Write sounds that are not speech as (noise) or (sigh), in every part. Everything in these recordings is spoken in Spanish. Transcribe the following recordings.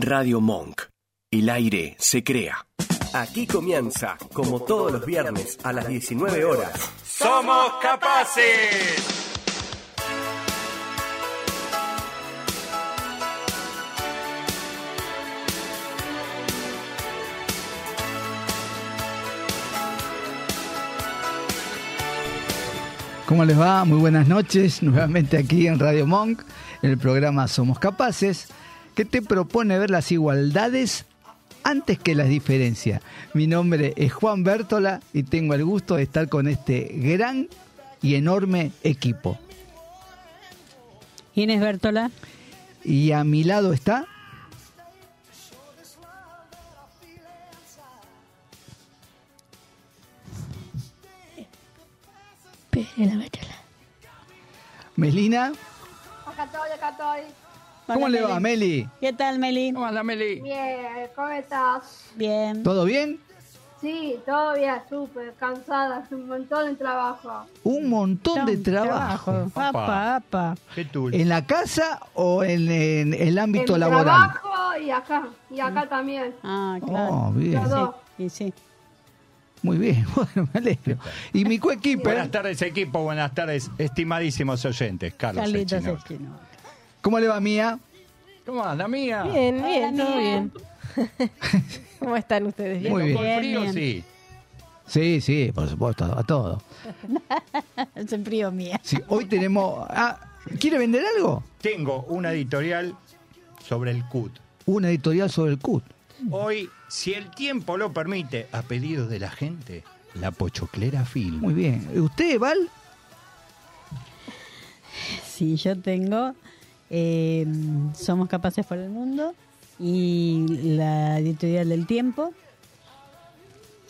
Radio Monk. El aire se crea. Aquí comienza, como todos los viernes a las 19 horas. ¡Somos capaces! ¿Cómo les va? Muy buenas noches, (laughs) nuevamente aquí en Radio Monk, en el programa Somos Capaces, que te propone ver las igualdades antes que las diferencias. Mi nombre es Juan Bértola y tengo el gusto de estar con este gran y enorme equipo. Inés Bértola. Y a mi lado está. Melina. Acá estoy, acá estoy. ¿Cómo Hola, le va, Meli? ¿Qué tal, Meli? ¿Cómo anda, Meli? Bien, ¿cómo estás? Bien. ¿Todo bien? Sí, todo bien, súper cansada, un montón de trabajo. Un montón de trabajo. ¿Qué tul? ¿En la casa o en, en el ámbito en laboral? trabajo y acá, y acá también. Ah, claro. Oh, bien. Sí, y sí. Muy bien, (laughs) bueno, me alegro. Y mi coequiper, Buenas tardes, equipo. Buenas tardes, estimadísimos oyentes. Carlos. Esquino. ¿cómo le va, Mía? ¿Cómo anda, mía? Bien, bien, todo bien. (laughs) ¿Cómo están ustedes? ¿Bien? Muy bien. ¿Con frío? bien. Sí. Sí, sí, por supuesto, a todo. (laughs) Es el frío mía. Sí, hoy tenemos... Ah, ¿Quiere vender algo? Tengo una editorial sobre el CUT. Una editorial sobre el CUT. Hoy, si el tiempo lo permite, a pedido de la gente, la Pochoclera Film. Muy bien. ¿Usted, Val? Sí, yo tengo eh, Somos Capaces por el Mundo y la editorial del tiempo.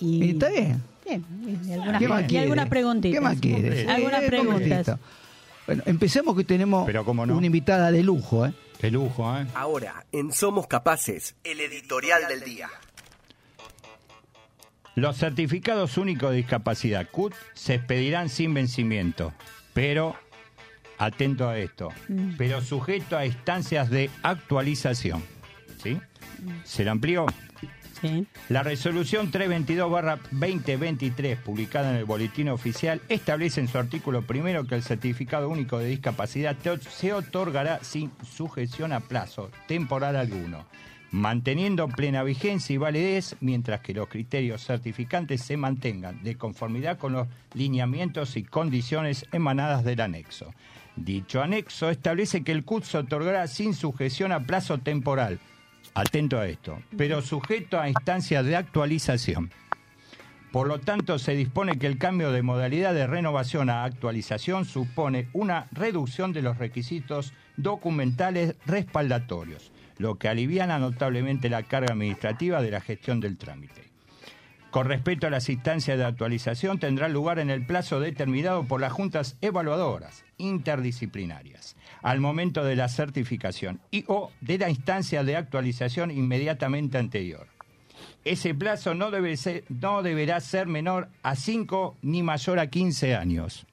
Y, ¿Y ¿Está bien? Bien, y algunas, ¿Qué más y algunas preguntitas. ¿Qué más quiere? Algunas Eh, preguntas. Bueno, empecemos que tenemos Pero cómo no. una invitada de lujo, ¿eh? Qué lujo, ¿eh? Ahora, en Somos Capaces, el editorial del día. Los certificados únicos de discapacidad CUT se expedirán sin vencimiento, pero, atento a esto, pero sujeto a instancias de actualización. ¿Sí? ¿Se la amplió? Sí. La resolución 322-2023, publicada en el Boletín Oficial, establece en su artículo primero que el certificado único de discapacidad se otorgará sin sujeción a plazo temporal alguno, manteniendo plena vigencia y validez mientras que los criterios certificantes se mantengan de conformidad con los lineamientos y condiciones emanadas del anexo. Dicho anexo establece que el CUT se otorgará sin sujeción a plazo temporal, atento a esto, pero sujeto a instancias de actualización. Por lo tanto, se dispone que el cambio de modalidad de renovación a actualización supone una reducción de los requisitos documentales respaldatorios, lo que aliviana notablemente la carga administrativa de la gestión del trámite. Con respecto a las instancias de actualización, tendrá lugar en el plazo determinado por las juntas evaluadoras interdisciplinarias al momento de la certificación y o de la instancia de actualización inmediatamente anterior. Ese plazo no, debe ser- no deberá ser menor a 5 ni mayor a 15 años.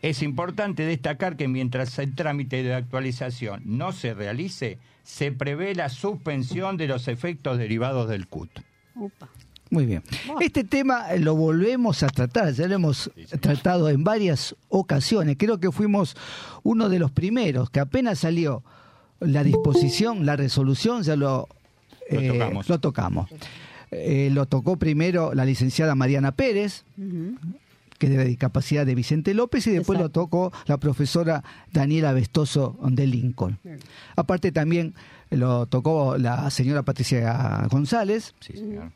Es importante destacar que mientras el trámite de actualización no se realice, se prevé la suspensión de los efectos derivados del CUT. Upa. Muy bien. Este tema eh, lo volvemos a tratar, ya lo hemos tratado en varias ocasiones. Creo que fuimos uno de los primeros que apenas salió la disposición, la resolución, ya lo, Lo eh, tocamos. lo tocamos. Eh, lo tocó primero la licenciada Mariana Pérez, que es de la discapacidad de Vicente López, y después Exacto. lo tocó la profesora Daniela Vestoso de Lincoln. Aparte también lo tocó la señora Patricia González, Sí, señor.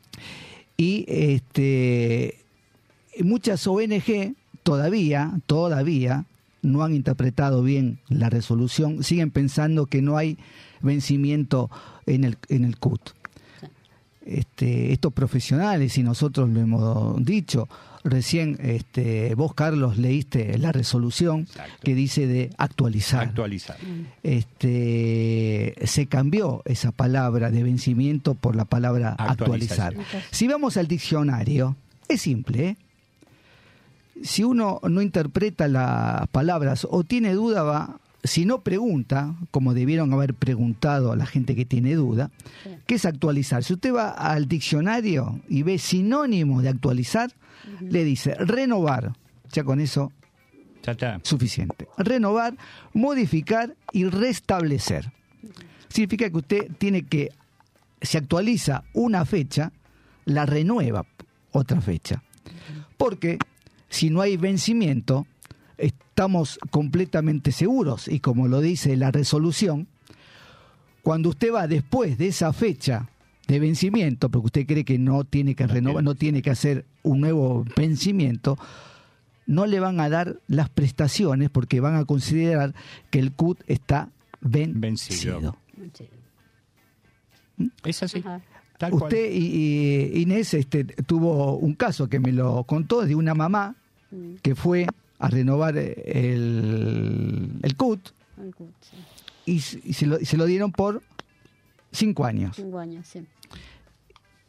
Y este muchas ONG todavía todavía no han interpretado bien la resolución siguen pensando que no hay vencimiento en el en el CUT este, estos profesionales y nosotros lo hemos dicho recién este, vos Carlos leíste la resolución Exacto. que dice de actualizar Actualizar. este, se cambió esa palabra de vencimiento por la palabra actualizar. Si vamos al diccionario, es simple. ¿eh? Si uno no interpreta las palabras o tiene duda, va si no pregunta, como debieron haber preguntado a la gente que tiene duda, ¿qué es actualizar? Si usted va al diccionario y ve sinónimo de actualizar, le dice renovar. Ya con eso Ya está. suficiente. Renovar, modificar y restablecer. Significa que usted tiene que, se actualiza una fecha, la renueva otra fecha. Porque si no hay vencimiento, estamos completamente seguros, y como lo dice la resolución, cuando usted va después de esa fecha de vencimiento, porque usted cree que no tiene que renovar, no tiene que hacer un nuevo vencimiento, no le van a dar las prestaciones porque van a considerar que el CUT está ven- Vencido. vencido. Es así. Ajá. Tal cual. Usted, y, y Inés, este, tuvo un caso que me lo contó de una mamá Mm, que fue a renovar el, el CUT al CUT, sí. y, se, lo, y se lo dieron por cinco años. Cinco años, sí.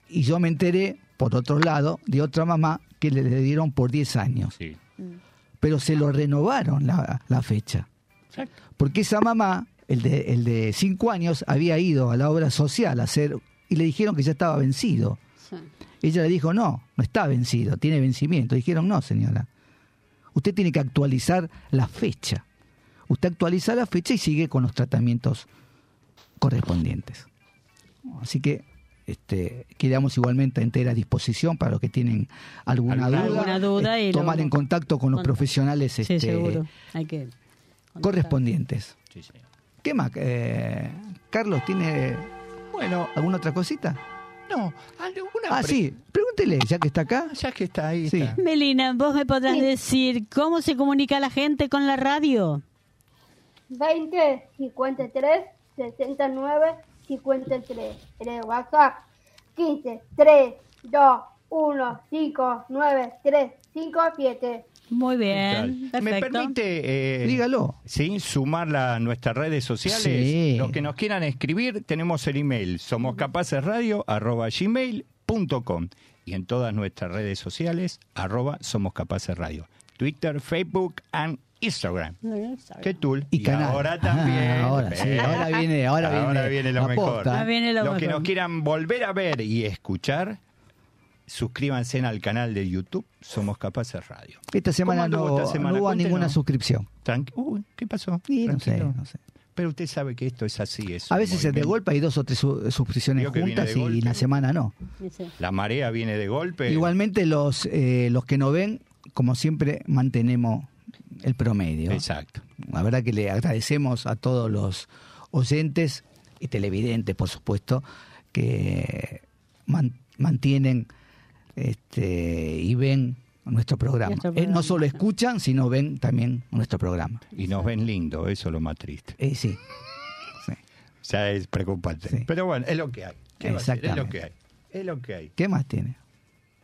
Y yo me enteré, por otro lado, de otra mamá que le, le dieron por 10 años. Sí. Mm, Pero se lo renovaron la, la fecha. Exacto. Porque esa mamá, el de, el de cinco años, había ido a la obra social a hacer y le dijeron que ya estaba vencido. sí. Ella le dijo, no, no está vencido, tiene vencimiento. Dijeron, no, señora. Usted tiene que actualizar la fecha. Usted actualiza la fecha y sigue con los tratamientos correspondientes. Así que este, quedamos igualmente a entera disposición para los que tienen alguna Alguna- duda. alguna duda eh, y lo- tomar en contacto con los con- profesionales Sí, este, seguro. Hay que correspondientes. Sí. ¿Qué más? Eh, Carlos, ¿tiene Bueno, alguna otra cosita? No, alguna Ah, pre- sí, pregúntele, ya que está acá. Ya que está ahí. Sí. está. Melina, vos me podrás decir cómo se comunica la gente con la radio. 20 53 69 53. En el WhatsApp 15 3 2 1 5 9 3 5 7. Muy ¿Qué bien? ¿Me permite eh, Dígalo. sí, sumarla a nuestras redes sociales? Sí. Los que nos quieran escribir, tenemos el email somoscapacesradio.com y en todas nuestras redes sociales, arroba Somos Capaces Radio. Twitter, Facebook and Instagram. ¿Qué tool? Y canal. ahora también. Ah, ahora sí, ahora viene- ahora viene lo mejor. viene lo Los que nos quieran volver a ver y escuchar, suscríbanse al canal de YouTube Somos Capaces Radio. Esta semana, ¿Cómo no, anduvo esta semana? no hubo Cuéntenos. ninguna suscripción. Tranqui- ¿qué pasó? Y no sé, no sé. Pero usted sabe que esto es así. Es A veces de movimiento. golpe hay dos o tres su- suscripciones juntas de y la semana no. Sí. La marea viene de golpe. Igualmente los, eh, los que no ven, como siempre, mantenemos el promedio. Exacto. La verdad que le agradecemos a todos los oyentes y televidentes, por supuesto, que man- mantienen este, y ven nuestro programa. Nuestro Eh, no solo escuchan, sino ven también nuestro programa. Y nos ven lindo, eso es lo más triste. Eh, sí. sí. Ya es preocupante. Sí. Pero bueno, es lo que hay. ¿Qué va a ser? Es lo Exactamente. que hay. Es lo que hay. ¿Qué más tiene?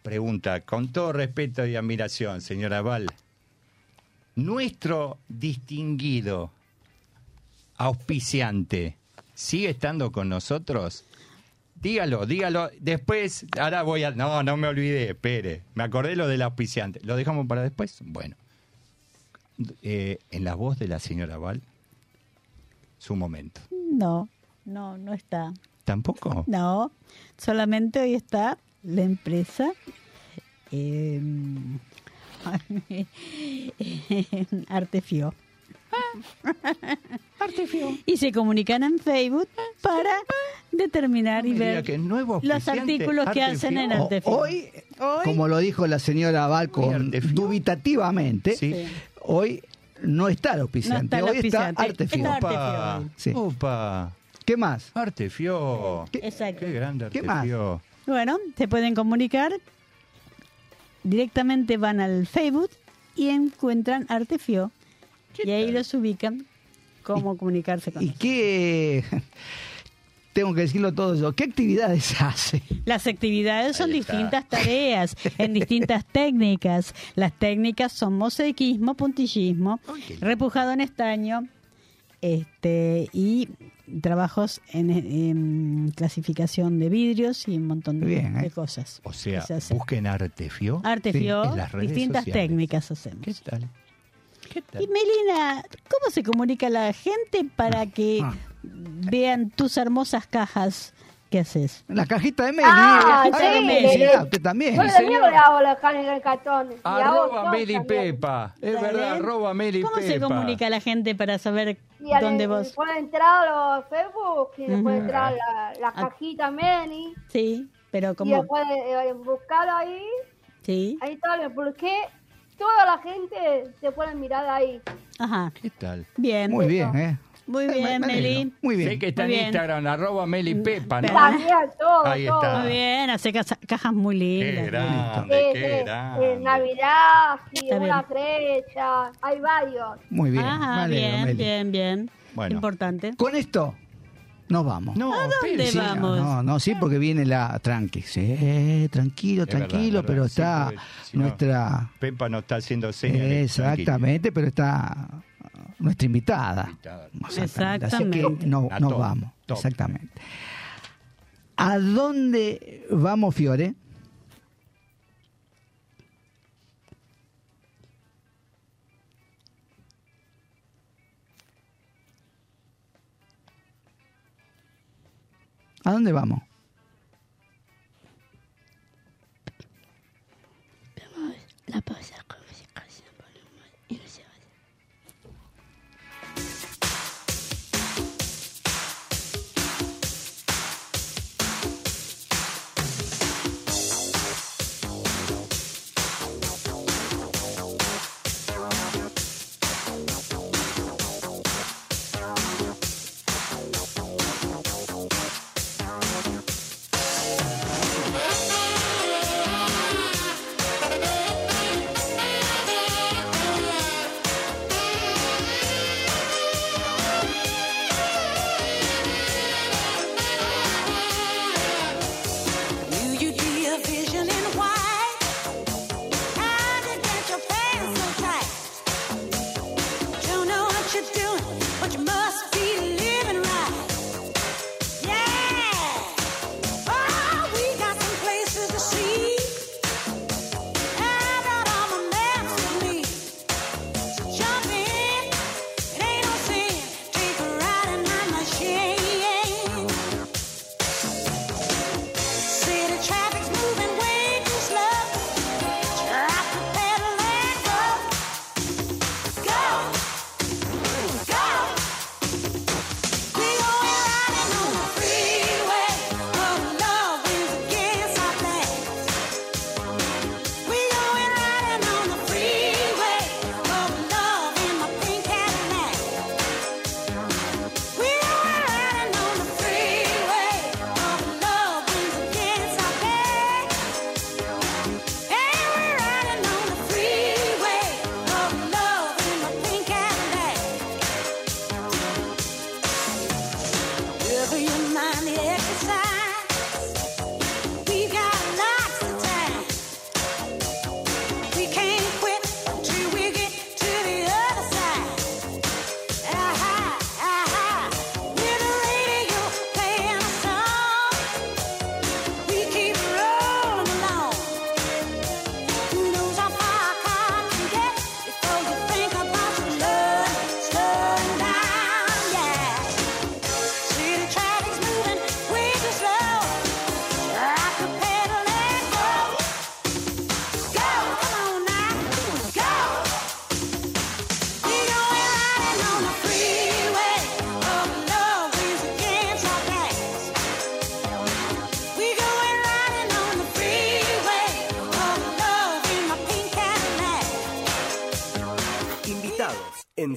Pregunta, con todo respeto y admiración, señora Val, nuestro distinguido auspiciante sigue estando con nosotros. Dígalo, dígalo. Después, ahora voy a. No, no me olvidé, espere. Me acordé lo del auspiciante. ¿Lo dejamos para después? Bueno. Eh, en la voz de la señora Val, su momento. No, no, no está. ¿Tampoco? No, solamente hoy está la empresa eh, (laughs) (laughs) Artefio. Artefio. Y se comunican en Facebook para determinar y ver que nuevo los artículos que hacen en Artefio. Artefio. hoy, Hoy- como lo dijo la señora Artefio. dubitativamente, Sí. Hoy no está el No auspiciante, está el hoy auspiciante. está Artefio. Está Opa, Artefio. Sí. opa. ¿Qué más? Artefio. ¿Qué- Exacto. Qué grande ¿Qué más? Artefio. Bueno, se pueden comunicar. Directamente van al Facebook y encuentran Artefio. Y ahí los ubican cómo comunicarse con ¿Y ellos. qué? (laughs) Tengo que decirlo todo yo. ¿Qué actividades (laughs) hace? Las actividades son distintas tareas, (laughs) en distintas técnicas. Las técnicas son mosaicismo, puntillismo, repujado en estaño este, y trabajos en, en clasificación de vidrios y un montón de, Bien, ¿eh? de cosas. O sea, se busquen Artefio. Artefio, Sí, en las redes distintas sociales. técnicas hacemos. ¿Qué tal? Y Melina, ¿cómo se comunica la gente para que Ah. vean tus hermosas cajas que haces? La cajita de Meli. Ah, sí. publicidad, usted también. Yo también le hago la carne en el cartón. Y Arroba Meli. Pepa. Es verdad, arroba Meli ¿Cómo Pepa. se comunica la gente para saber Y dónde vos? Puede entrar a los Facebook y Ujú. puede entrar la, la Ah. cajita Meni. Sí, pero Y como después eh, buscar ahí. sí, Ahí está, porque toda la gente se puede mirar ahí. ajá, ¿Qué tal? bien, Muy bien, ¿eh? muy me- bien. Meli. Muy Sé bien. que está Muy en bien. Instagram, arroba Meli Pepa, ¿no? También todo, Ahí todo. está. Muy bien, hace cajas muy Qué lindas. grande, Eh, qué grande. eh, Navidad, sí, Está una bien. fecha, hay varios. Muy bien. me Ajá, alegro, bien, Meli. bien, bien. Bueno. Importante. Con esto nos vamos. No, dónde Sí, va? vamos? No, no, sí, porque viene la tranqui. Sí, tranquilo, Es tranquilo, pero verdad, está si nuestra. Pepa no está haciendo señales. Exactamente, pero está nuestra invitada. Invitada. Exactamente. Así que no, A nos top, vamos. top. Exactamente. ¿A dónde vamos, Fiore? ¿A dónde vamos?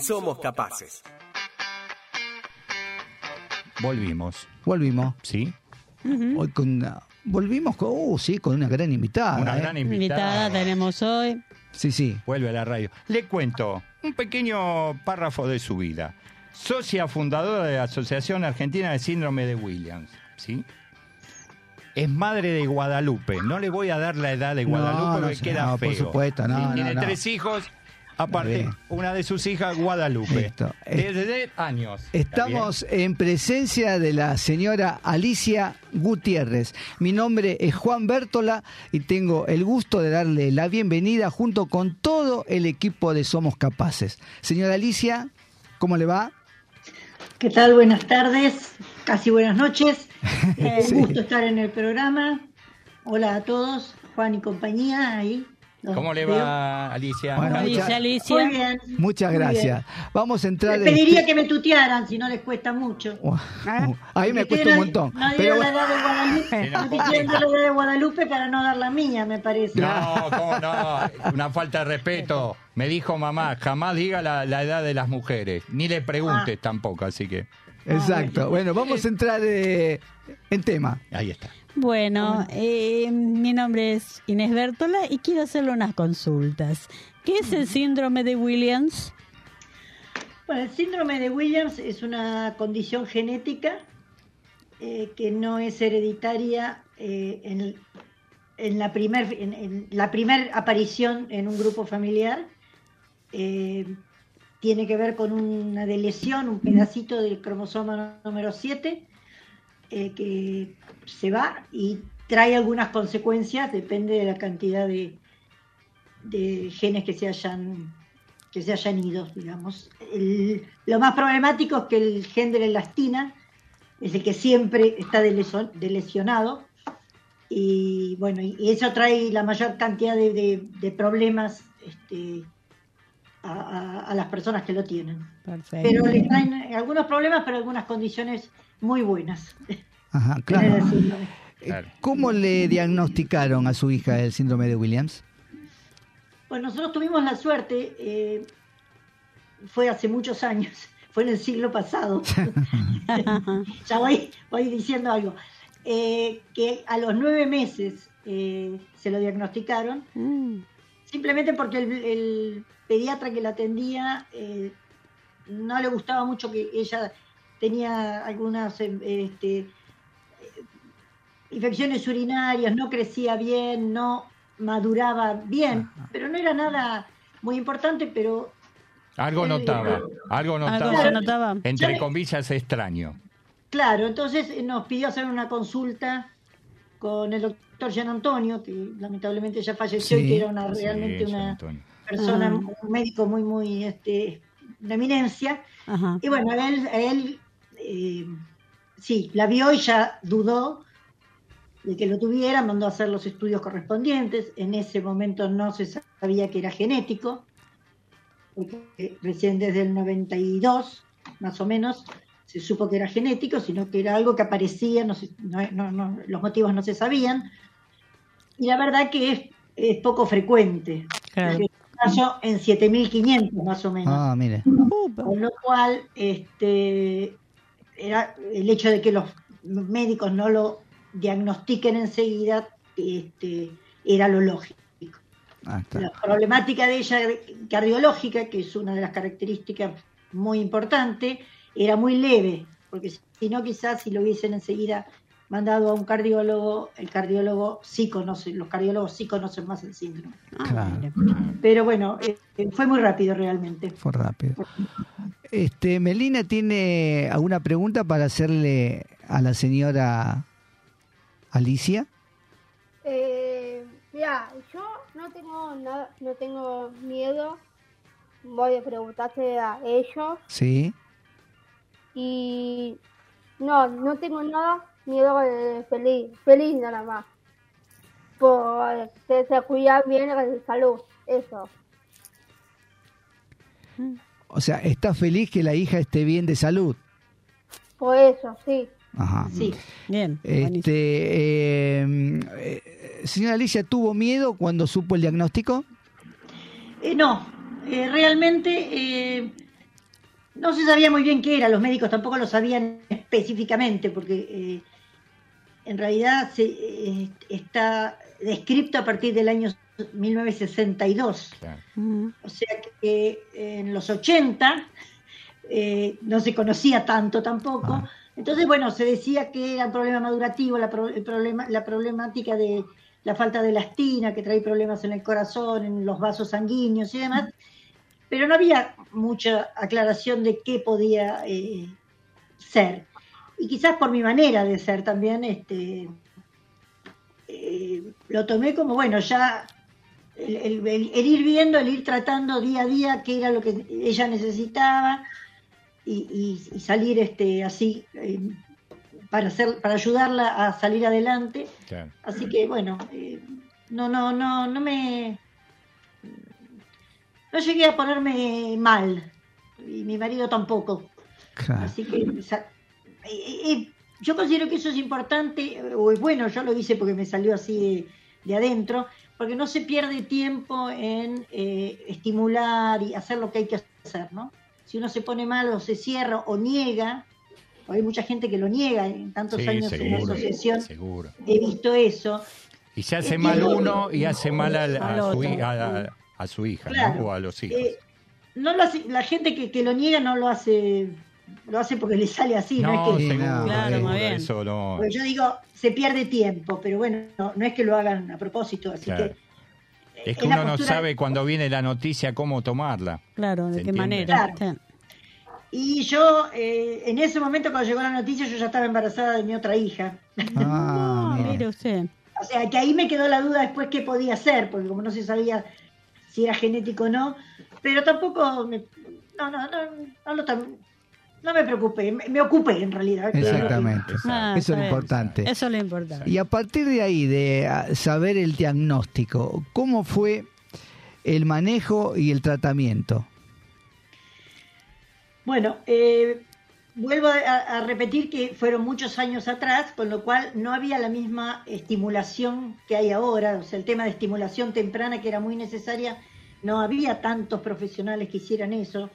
Somos Capaces. Volvimos, Volvimos. ¿sí? Hoy con una- volvimos con, uh, sí, con una gran invitada. Una ¿eh? gran Invitada invitada. tenemos hoy. Sí, sí. Vuelve a la radio. Le cuento un pequeño párrafo de su vida. Socia fundadora de la Asociación Argentina de Síndrome de Williams, ¿sí? Es madre de Guadalupe. No le voy a dar la edad de No, Guadalupe no porque sé, queda no, por feo. supuesto, no, Sí, no, Tiene no. tres hijos. Aparte, una de sus hijas, Guadalupe. Listo. Eh, Desde años. Estamos en presencia de la señora Alicia Gutiérrez. Mi nombre es Juan Bértola y tengo el gusto de darle la bienvenida junto con todo el equipo de Somos Capaces. Señora Alicia, ¿cómo le va? ¿Qué tal? Buenas tardes, casi buenas noches. (laughs) Eh, Sí. Un gusto estar en el programa. Hola a todos, Juan y compañía. Ahí ¿Cómo le veo. va, Alicia? Bueno, Alicia, muchas- Alicia. Muy bien. Muchas gracias. Vamos a entrar Les pediría en... que me tutearan si no les cuesta mucho. Uh, Ah. uh, Ahí me cuesta un montón. Nadie Pero la edad de Guadalupe. No, Estoy diciendo la edad de Guadalupe para no dar la mía, me parece. No, ¿cómo no? Una falta de respeto. Me dijo mamá, jamás diga la, la edad de las mujeres. Ni le preguntes tampoco, así que exacto. Bueno, vamos a entrar eh, en tema. ahí está. Bueno, eh, mi nombre es Inés Bértola y quiero hacerle unas consultas. ¿Qué es el síndrome de Williams? Bueno, el síndrome de Williams es una condición genética eh, que no es hereditaria eh, en, en la primer en, en la primer aparición en un grupo familiar. Eh, tiene que ver con una lesión, un pedacito del cromosoma número 7 eh, que se va y trae algunas consecuencias, depende de la cantidad de, de genes que se hayan que se hayan ido, digamos. Lo más problemático es que el gen de la elastina es el que siempre está de lesionado y bueno, y, eso trae la mayor cantidad de, de- de problemas este, a, las personas que lo tienen. Perfecto. Pero le traen algunos problemas, pero algunas condiciones muy buenas. Ajá, (laughs) claro. Eh, Claro. ¿Cómo le diagnosticaron a su hija el síndrome de Williams? Pues nosotros tuvimos la suerte, eh, fue hace muchos años, (laughs) fue en el siglo pasado, (laughs) ya voy, voy diciendo algo, eh, que a los nueve meses eh, se lo diagnosticaron, Mm, simplemente porque el, el pediatra que la atendía eh, no le gustaba mucho que ella tenía algunas eh, este, eh, infecciones urinarias, no crecía bien, no maduraba bien, pero no era nada muy importante, pero Algo Eh, notaba, algo ¿Algo notaba. Entre comillas, extraño. claro, entonces eh, nos pidió hacer una consulta con el doctor Gian Antonio, que lamentablemente ya falleció Sí. y que era una, realmente San una Antonio. Persona, Ah. un médico muy, muy este, de eminencia. Ajá. Y bueno, él, él eh, sí, la vio y ya dudó de que lo tuviera, mandó a hacer los estudios correspondientes. En ese momento no se sabía que era genético, porque recién desde el 92, más o menos, se supo que era genético, sino que era algo que aparecía, no se- no- no- no- los motivos no se sabían. Y la verdad que es, es poco frecuente. Claro. En 7.500 más o menos. Ah, mire. Con lo cual, este, era el hecho de que los médicos no lo diagnostiquen enseguida, este, era lo lógico. Ah, está. La problemática de ella cardiológica, que es una de las características muy importantes, era muy leve, porque si no, quizás si lo hubiesen enseguida mandado a un cardiólogo, el cardiólogo sí conoce, los cardiólogos sí conocen más el síndrome. Ah, Claro. Pero bueno, eh, fue muy rápido realmente. Fue rápido. Este, Melina tiene alguna pregunta para hacerle a la señora Alicia. Eh, mira, yo no tengo nada, no tengo miedo. Voy a preguntarse a ellos Sí. y no, no tengo nada miedo de feliz, feliz nada más. Por que se cuida bien de salud, eso. O sea, está feliz que la hija esté bien de salud. Por eso, sí. Ajá. Sí. Bien. Este, eh, eh, señora Alicia, ¿tuvo miedo cuando supo el diagnóstico? Eh, no, eh, realmente eh, no se sabía muy bien qué era, los médicos tampoco lo sabían específicamente, porque eh, en realidad se, eh, está descrito a partir del año 1962. Claro. O sea que en los 80 eh, no se conocía tanto tampoco. Ah. Entonces, bueno, se decía que era un problema madurativo, la, pro- el problema, la problemática de la falta de elastina, que trae problemas en el corazón, en los vasos sanguíneos y demás. pero no había mucha aclaración de qué podía eh, ser. Y quizás por mi manera de ser también, este, eh, lo tomé como, bueno, ya el, el- el- el ir viendo, el ir tratando día a día qué era lo que ella necesitaba y, y- y salir este, así eh, para, hacer, para ayudarla a salir adelante. Claro. Así que bueno, eh, no, no, no, no me. No llegué a ponerme mal. Y mi marido tampoco. Claro. Así que yo considero que eso es importante, eh, o es bueno, yo lo hice porque me salió así de, de adentro, porque no se pierde tiempo en eh, estimular y hacer lo que hay que hacer, ¿no? Si uno se pone mal o se cierra o niega, o hay mucha gente que lo niega en tantos Sí, años en la asociación, seguro. he visto eso. Y se hace mal uno y hace mal al- Al a, su, a- a- hija ¿no? O a los hijos. Eh, no lo hace, la gente que, que lo niega no lo hace, lo hace porque le sale así, no, no, es que Sí, seguro, no. Claro, seguro, bien. eso no. Pues yo digo, se pierde tiempo, pero bueno, no, no es que lo hagan a propósito, así Claro. que... Es que uno no sabe cuando viene la noticia cómo tomarla. Claro, de ¿Se qué entiende? manera. Claro. Y yo, eh, en ese momento cuando llegó la noticia, yo ya estaba embarazada de mi otra hija. Ah, (laughs) mira. mire usted. O sea, que ahí me quedó la duda después qué podía ser, porque como no se sabía si era genético o no, pero tampoco me, no, no, no, no, lo tam- no me preocupé, me, me ocupé en realidad. Exactamente. Ah, Eso es lo bien. importante. Eso es lo importante. Y a partir de ahí, de ah, saber el diagnóstico, ¿cómo fue el manejo y el tratamiento? Bueno, eh, vuelvo a, a repetir que fueron muchos años atrás, con lo cual no había la misma estimulación que hay ahora. O sea, el tema de estimulación temprana, que era muy necesaria, no había tantos profesionales que hicieran eso.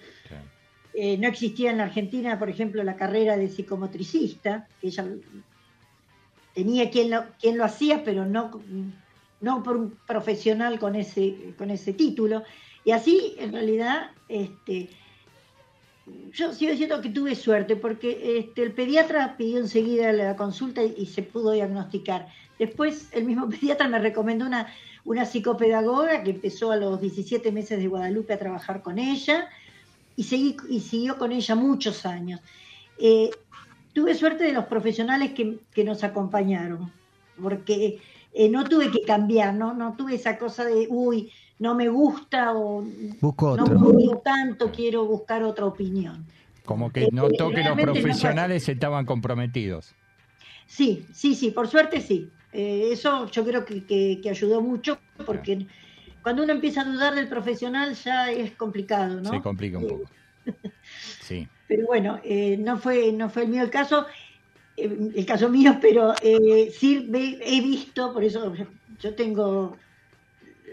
Eh, no existía en la Argentina, por ejemplo, la carrera de psicomotricista, ella tenía quien lo, hacía, pero no, por un profesional con ese, título. Y así, en realidad, este, yo sigo diciendo que tuve suerte, porque este, el pediatra pidió enseguida la consulta y, y se pudo diagnosticar. Después, el mismo (laughs) pediatra me recomendó una, una psicopedagoga que empezó a los 17 meses de Guadalupe a trabajar con ella y, seguí, y siguió con ella muchos años. Eh, tuve suerte de los profesionales que, que nos acompañaron, porque eh, no tuve que cambiar, ¿no? no tuve esa cosa de, uy, no me gusta o Busco no me gustó tanto, quiero buscar otra opinión. Como que notó que los no profesionales estaban comprometidos. Sí, sí, sí, por suerte sí. Eh, eso yo creo que, que- que ayudó mucho porque cuando uno empieza a dudar del profesional ya es complicado, ¿no? Se complica un poco. (laughs) Sí. Pero bueno, eh, no fue no fue el mío el caso, eh, el caso mío, pero eh, sí he visto, por eso yo- tengo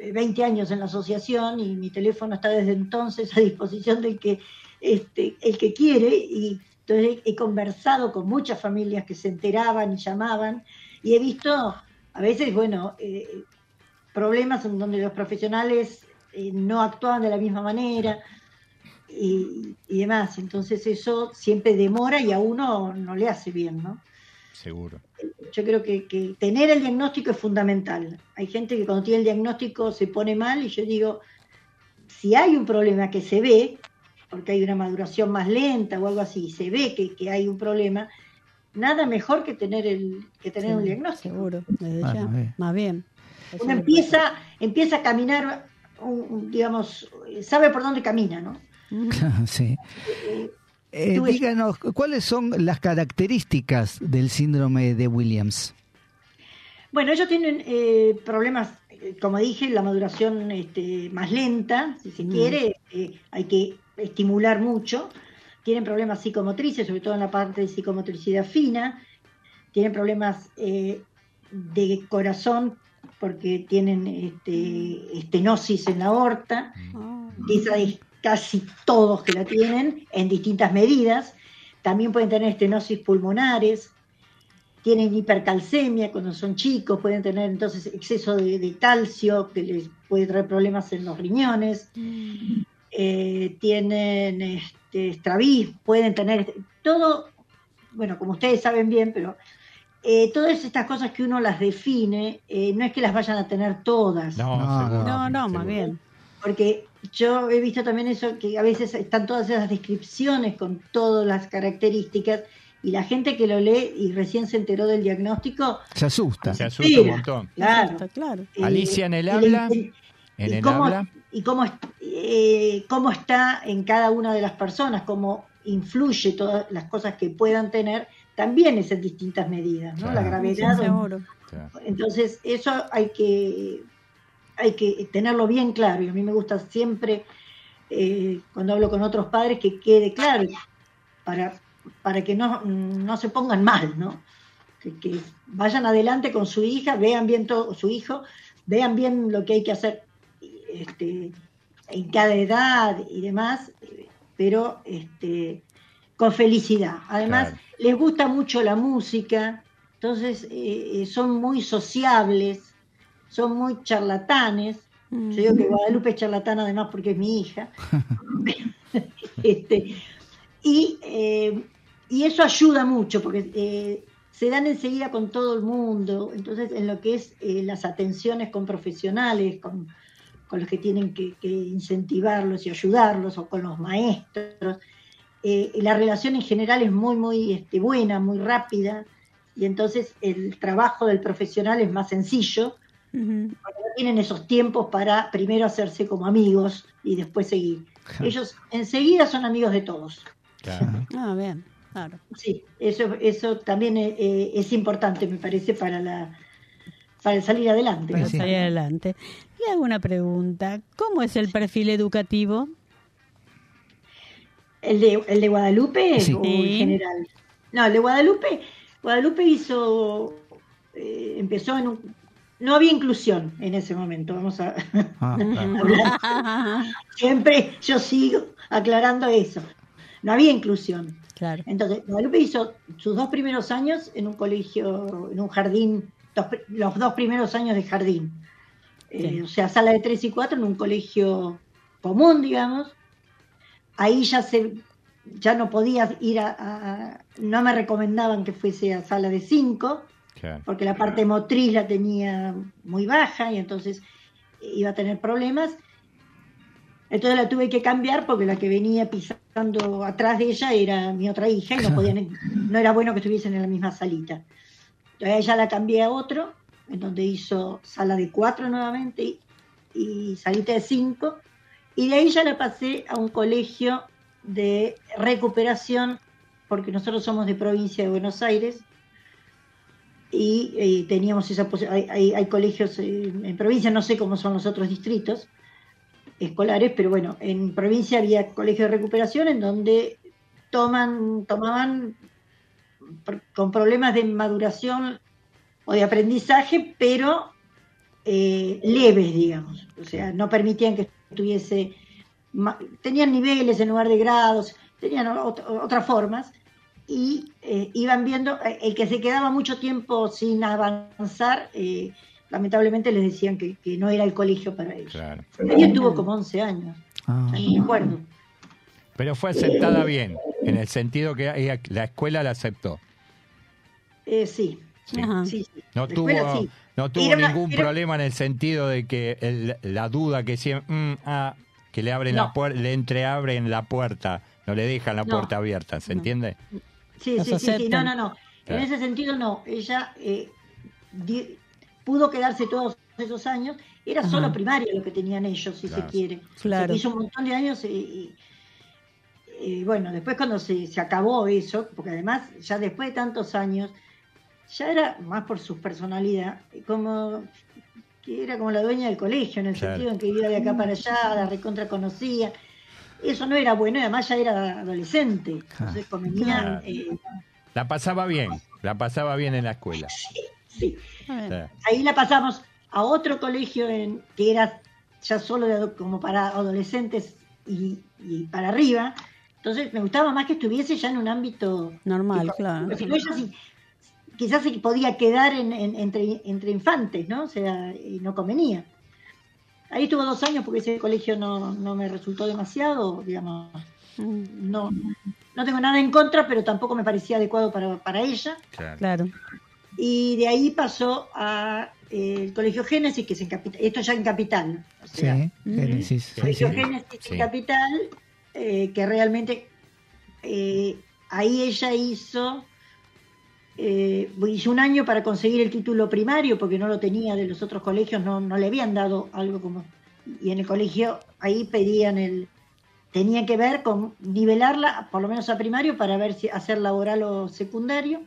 eh, 20 años en la asociación y mi teléfono está desde entonces a disposición del que este, el que quiere y entonces he conversado con muchas familias que se enteraban y llamaban y he visto a veces, bueno, eh, problemas en donde los profesionales eh, no actuaban de la misma manera y, y demás. Entonces eso siempre demora y a uno no le hace bien, ¿no? Seguro. Yo creo que, que tener el diagnóstico es fundamental. Hay gente que cuando tiene el diagnóstico se pone mal y yo digo, si hay un problema que se ve, porque hay una maduración más lenta o algo así, y se ve que, que hay un problema, nada mejor que tener el que tener Sí, un diagnóstico. Seguro, desde ya. bien. Más bien. Uno empieza, empieza a caminar, un- un, digamos, sabe por dónde camina, ¿no? sí. Eh, Eh, díganos, ¿cuáles son las características del síndrome de Williams? Bueno, ellos tienen eh, problemas, como dije, la maduración este, más lenta, si se Mm. quiere, eh, hay que estimular mucho. Tienen problemas psicomotrices, sobre todo en la parte de psicomotricidad fina. Tienen problemas eh, de corazón porque tienen este, estenosis en la aorta. Ah, Esa es casi todos que la tienen en distintas medidas. También pueden tener estenosis pulmonares, tienen hipercalcemia cuando son chicos, pueden tener entonces exceso de, de calcio que les puede traer problemas en los riñones, Eh, tienen este, estrabismo, pueden tener todo, bueno, como ustedes saben bien, pero eh, todas estas cosas que uno las define, eh, no es que las vayan a tener todas. No, No, seguro, No, no, más bien. Porque yo he visto también eso, que a veces están todas esas descripciones con todas las características y la gente que lo lee y recién se enteró del diagnóstico, Se asusta. Se asusta un montón. claro. Eh, Alicia en el habla, y- En el cómo, habla. y cómo, eh, cómo está en cada una de las personas, cómo influye todas las cosas que puedan tener, también es en distintas medidas, ¿no? La gravedad. Sí. Entonces, eso hay que, hay que tenerlo bien claro. Y a mí me gusta siempre, eh, cuando hablo con otros padres, que quede claro, para, para que no, no se pongan mal, ¿no? Que, que vayan adelante con su hija, vean bien todo, su hijo, vean bien lo que hay que hacer este, en cada edad y demás, pero este, con felicidad. Además, Claro. les gusta mucho la música, entonces eh, eh, son muy sociables, son muy charlatanes. Mm. Yo digo que Guadalupe es charlatana además porque es mi hija. (laughs) Este, y, eh, y eso ayuda mucho porque eh, se dan enseguida con todo el mundo. Entonces, en lo que es eh, las atenciones con profesionales, con, con los que tienen que, que incentivarlos y ayudarlos, o con los maestros, eh, la relación en general es muy, muy este, buena, muy rápida. Y entonces el trabajo del profesional es más sencillo, porque no tienen esos tiempos para primero hacerse como amigos y después seguir. Ellos enseguida son amigos de todos. Claro. (laughs) Ah, bien, claro. Sí, eso, eso también eh, eh, es importante, me parece, para la para salir adelante. Para salir adelante. Le hago una pregunta. ¿Cómo es el perfil educativo? ¿El de, el de Guadalupe Sí. o en general? No, el de Guadalupe, Guadalupe hizo, eh, empezó en un... No había inclusión en ese momento, vamos a... (laughs) Ah, claro. (laughs) hablar. Siempre yo sigo aclarando eso. No había inclusión. claro. Entonces, Guadalupe hizo sus dos primeros años en un colegio, en un jardín, dos los dos primeros años de jardín. Eh, o sea, sala de tres y cuatro en un colegio común, digamos. Ahí ya se ya no podías ir a, a- no me recomendaban que fuese a sala de cinco, Claro. porque la parte motriz la tenía muy baja y entonces iba a tener problemas. Entonces la tuve que cambiar porque la que venía pisando atrás de ella era mi otra hija y no (laughs) podían, no era bueno que estuviesen en la misma salita. Entonces ella la cambié a otro, en donde hizo sala de cuatro nuevamente y, y salita de cinco, y de ahí ya la pasé a un colegio de recuperación, porque nosotros somos de provincia de Buenos Aires, y eh, teníamos esa. Hay, hay- colegios eh, en provincia, no sé cómo son los otros distritos escolares, pero bueno, en provincia había colegios de recuperación en donde toman, tomaban con problemas de maduración o de aprendizaje, pero eh, leves, digamos. O sea, no permitían que estuviese. ma- Tenían niveles en lugar de grados, tenían ot- otras formas y eh, iban viendo, eh, el que se quedaba mucho tiempo sin avanzar, eh, lamentablemente les decían que, que no era el colegio para ellos. Claro. Ella tuvo como 11 años, Ah. me acuerdo. Pero fue aceptada bien, en el sentido que ella- la escuela la aceptó. Eh, sí, Sí. Sí, sí. No La tuvo, escuela sí. No tuvo una- ningún era- problema en el sentido de que el- la duda que siempre mm, ah, que le abren la puerta, le entreabren la puerta, no le dejan la No. puerta abierta, ¿se No. entiende? Sí, sí, sí, sí, no, no, no. Claro. En ese sentido no. Ella eh, di- pudo quedarse todos esos años. Era Ajá. solo primaria lo que tenían ellos, si Claro. se quiere. Claro. Se hizo un montón de años y, y- y bueno, después cuando se, se acabó eso, porque además ya después de tantos años, ya era más por su personalidad, como que era como la dueña del colegio, en el Claro. sentido en que iba de acá para allá, la recontra conocía. Eso no era bueno, y además ya era adolescente. Entonces convenía Claro. eh, La pasaba bien, la pasaba bien en la escuela. Sí. Claro. Ahí la pasamos a otro colegio en, que era ya solo de como para adolescentes y, y para arriba. Entonces me gustaba más que estuviese ya en un ámbito Normal, que- claro. porque si no, ella sí- quizás se podía quedar en- en- entre, entre infantes, ¿no? O sea, y no convenía. Ahí estuvo dos años porque ese colegio no, no me resultó demasiado, digamos, Mm, no, no tengo nada en contra, pero tampoco me parecía adecuado para, para ella. Claro. Y de ahí pasó a eh, el Colegio Génesis, que es en Capital, esto ya en Capital, o Sí, Génesis, sí, Colegio sí. Génesis Sí. en Capital, eh, que realmente eh, ahí ella hizo, eh, hizo un año para conseguir el título primario, porque no lo tenía de los otros colegios, no, no le habían dado algo como... Y en el colegio ahí pedían el... Tenía que ver con nivelarla, por lo menos a primario, para ver si hacer laboral o secundario.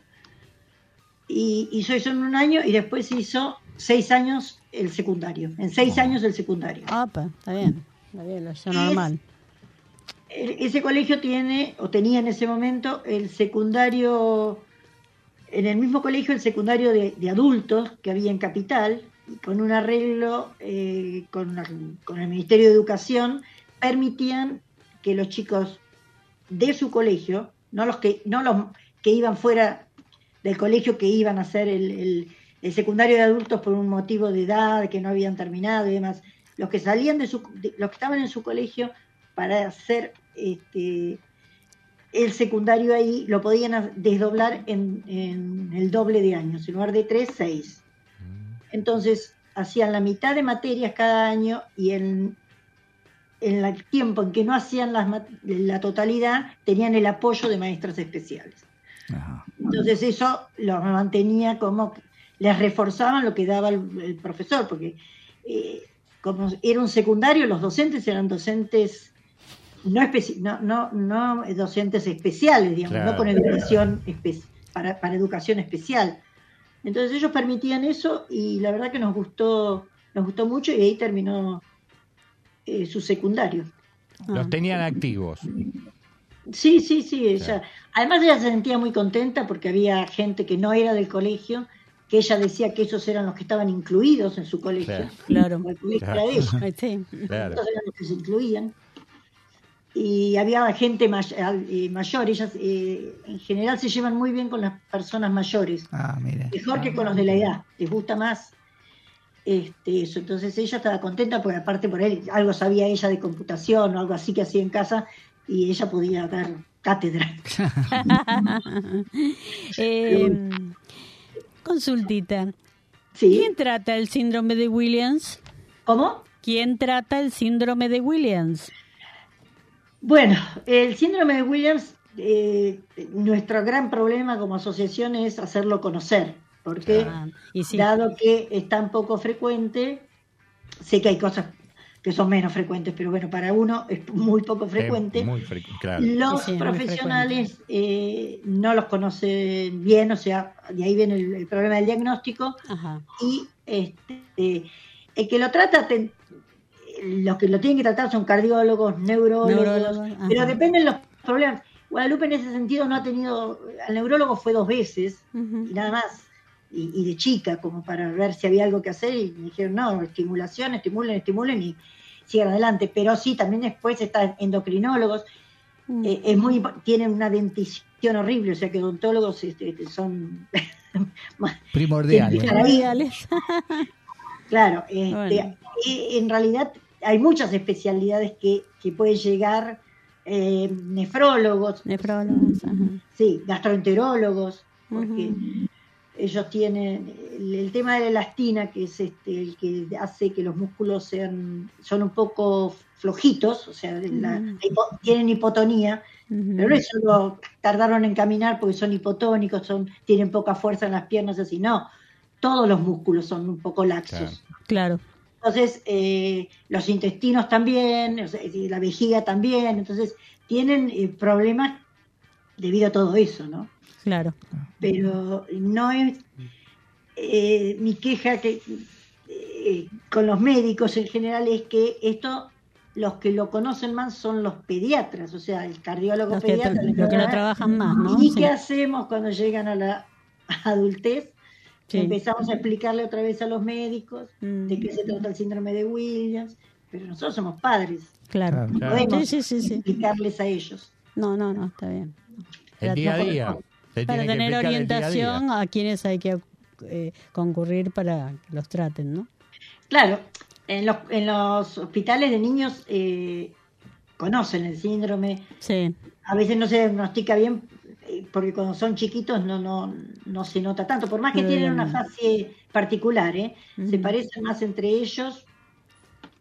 Y hizo eso en un año y después hizo seis años el secundario. En seis años el secundario. Opa, está bien. Está bien, lo hizo Es- normal. Ese colegio tiene, o tenía en ese momento, el secundario, en el mismo colegio, el secundario de, adultos que había en Capital, con un arreglo eh, con, el Ministerio de Educación, permitían que los chicos de su colegio, no los que, no los que iban fuera del colegio, que iban a hacer el, secundario de adultos por un motivo de edad, que no habían terminado y demás, los que salían de su, los que estaban en su colegio para hacer este, el secundario ahí, lo podían desdoblar en, en el doble de años, en lugar de tres, seis. Entonces, hacían la mitad de materias cada año y en, en el tiempo en que no hacían las la totalidad, tenían el apoyo de maestras especiales. Ajá. Entonces eso los mantenía como, les reforzaban lo que daba el, el profesor, porque eh, como era un secundario, los docentes eran docentes no, especi- no, no, no docentes especiales, digamos, Claro. no con educación espe- para, para educación especial. Entonces ellos permitían eso y la verdad que nos gustó, nos gustó mucho y ahí terminó eh, su secundario. Los tenían activos. Sí, sí, sí. Ella, además ella se sentía muy contenta porque había gente que no era del colegio, que ella decía que esos eran los que estaban incluidos en su colegio. Claro. Claro. Como el colegio Claro. era de ella. Ay, Sí. Claro. Estos eran los que se incluían. Y había gente may- eh, mayor, ellas eh, en general se llevan muy bien con las personas mayores, Ah, mejor que con los de la edad, les gusta más este, eso. Entonces ella estaba contenta porque aparte por él algo sabía ella de computación o algo así que hacía en casa y ella podía dar cátedra. (laughs) (laughs) Eh, consultita. Sí. ¿Quién trata el síndrome de Williams? ¿Cómo? ¿Quién trata el síndrome de Williams? Bueno, el síndrome de Williams, eh, nuestro gran problema como asociación es hacerlo conocer, porque Ah, y sí. dado que es tan poco frecuente, sé que hay cosas que son menos frecuentes, pero bueno, para uno es muy poco frecuente. Muy frecu- claro. Los Sí, profesionales eh, no los conocen bien, o sea, de ahí viene el, el problema del diagnóstico Ajá. y este, eh, el que lo trata, te- los que lo tienen que tratar son cardiólogos, neurólogos, pero dependen los problemas. Guadalupe en ese sentido no ha tenido, al neurólogo fue dos veces y nada más, y, y de chica, como para ver si había algo que hacer, y me dijeron, no, estimulación, estimulen, estimulen y sigan adelante, pero sí, también después están endocrinólogos, Mm. eh, es muy, tienen una dentición horrible, o sea que odontólogos este, son (laughs) más- Primordial. Tiene que ¿eh? estar ahí. Primordiales. Claro, este, Bueno. y en realidad hay muchas especialidades que, que pueden llegar, eh, nefrólogos, Nefrólogos, ajá. sí, gastroenterólogos, porque ellos tienen el, el tema de la elastina, que es este, el que hace que los músculos sean, son un poco flojitos, o sea, la- Ujú. hipo- tienen hipotonía, pero no es solo tardaron en caminar porque son hipotónicos, son, tienen poca fuerza en las piernas, así, no, todos los músculos son un poco laxos. Claro. Entonces, eh, los intestinos también, la vejiga también, entonces tienen eh, problemas debido a todo eso, ¿no? Claro. Pero no es eh, mi queja que eh, con los médicos en general es que esto los que lo conocen más son los pediatras, o sea, el cardiólogo Los que, pediatra. tra- el los que lo trabajan más, ¿no? ¿Y Sí. qué hacemos cuando llegan a la (laughs) adultez? Sí. Empezamos a explicarle otra vez a los médicos Mm. de qué se trata el síndrome de Williams, pero nosotros somos padres, Claro. Claro. Claro. podemos Sí, sí, sí, sí. explicarles a ellos. No, no, no, está bien. El día a Para- día. Se Para tener explicar el día a día. orientación a quienes hay que eh, concurrir para que los traten, ¿no? Claro, en los, en los hospitales de niños eh, conocen el síndrome, Sí. a veces no se diagnostica bien, porque cuando son chiquitos no, no, no se nota tanto, por más que tienen una fase particular, ¿eh? se parecen más entre ellos